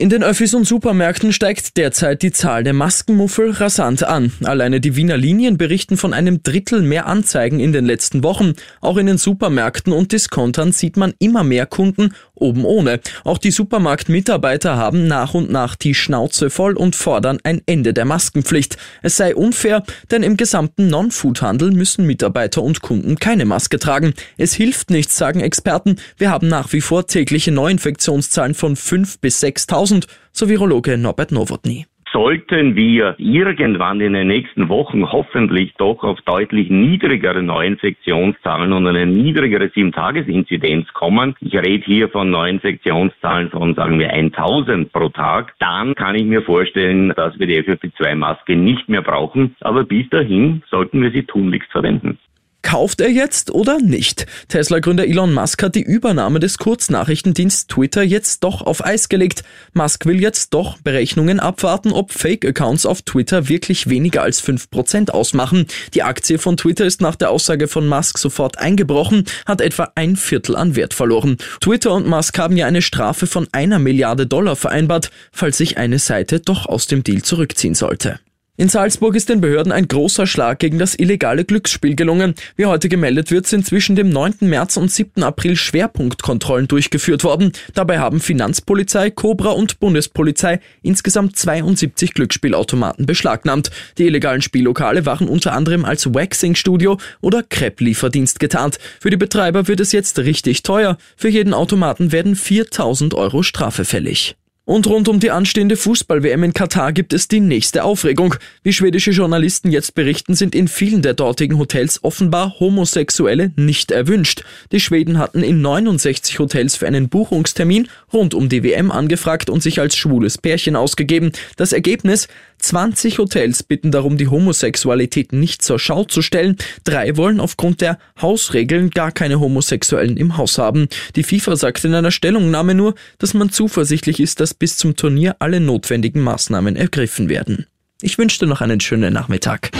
In den Öffis und Supermärkten steigt derzeit die Zahl der Maskenmuffel rasant an. Alleine die Wiener Linien berichten von einem Drittel mehr Anzeigen in den letzten Wochen. Auch in den Supermärkten und Diskontern sieht man immer mehr Kunden oben ohne. Auch die Supermarktmitarbeiter haben nach und nach die Schnauze voll und fordern ein Ende der Maskenpflicht. Es sei unfair, denn im gesamten Non-Food-Handel müssen Mitarbeiter und Kunden keine Maske tragen. Es hilft nichts, sagen Experten. Wir haben nach wie vor tägliche Neuinfektionszahlen von 5 bis 6.000 so Virologe Norbert Nowotny. Sollten wir irgendwann in den nächsten Wochen hoffentlich doch auf deutlich niedrigere Neuinfektionszahlen und eine niedrigere 7-Tages-Inzidenz kommen, ich rede hier von Neuinfektionszahlen von, sagen wir, 1000 pro Tag, dann kann ich mir vorstellen, dass wir die FFP2-Maske nicht mehr brauchen. Aber bis dahin sollten wir sie tunlichst verwenden. Kauft er jetzt oder nicht? Tesla-Gründer Elon Musk hat die Übernahme des Kurznachrichtendienst Twitter jetzt doch auf Eis gelegt. Musk will jetzt doch Berechnungen abwarten, ob Fake-Accounts auf Twitter wirklich weniger als 5% ausmachen. Die Aktie von Twitter ist nach der Aussage von Musk sofort eingebrochen, hat etwa ein Viertel an Wert verloren. Twitter und Musk haben ja eine Strafe von einer Milliarde Dollar vereinbart, falls sich eine Seite doch aus dem Deal zurückziehen sollte. In Salzburg ist den Behörden ein großer Schlag gegen das illegale Glücksspiel gelungen. Wie heute gemeldet wird, sind zwischen dem 9. März und 7. April Schwerpunktkontrollen durchgeführt worden. Dabei haben Finanzpolizei, Cobra und Bundespolizei insgesamt 72 Glücksspielautomaten beschlagnahmt. Die illegalen Spiellokale waren unter anderem als Waxing-Studio oder Crepe-Lieferdienst getarnt. Für die Betreiber wird es jetzt richtig teuer. Für jeden Automaten werden 4000 Euro Strafe fällig. Und rund um die anstehende Fußball-WM in Katar gibt es die nächste Aufregung. Wie schwedische Journalisten jetzt berichten, sind in vielen der dortigen Hotels offenbar Homosexuelle nicht erwünscht. Die Schweden hatten in 69 Hotels für einen Buchungstermin rund um die WM angefragt und sich als schwules Pärchen ausgegeben. Das Ergebnis? 20 Hotels bitten darum, die Homosexualität nicht zur Schau zu stellen. Drei wollen aufgrund der Hausregeln gar keine Homosexuellen im Haus haben. Die FIFA sagt in einer Stellungnahme nur, dass man zuversichtlich ist, dass bis zum Turnier alle notwendigen Maßnahmen ergriffen werden. Ich wünsche dir noch einen schönen Nachmittag.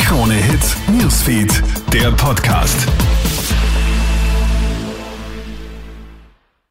Krone Hits, Newsfeed, der Podcast.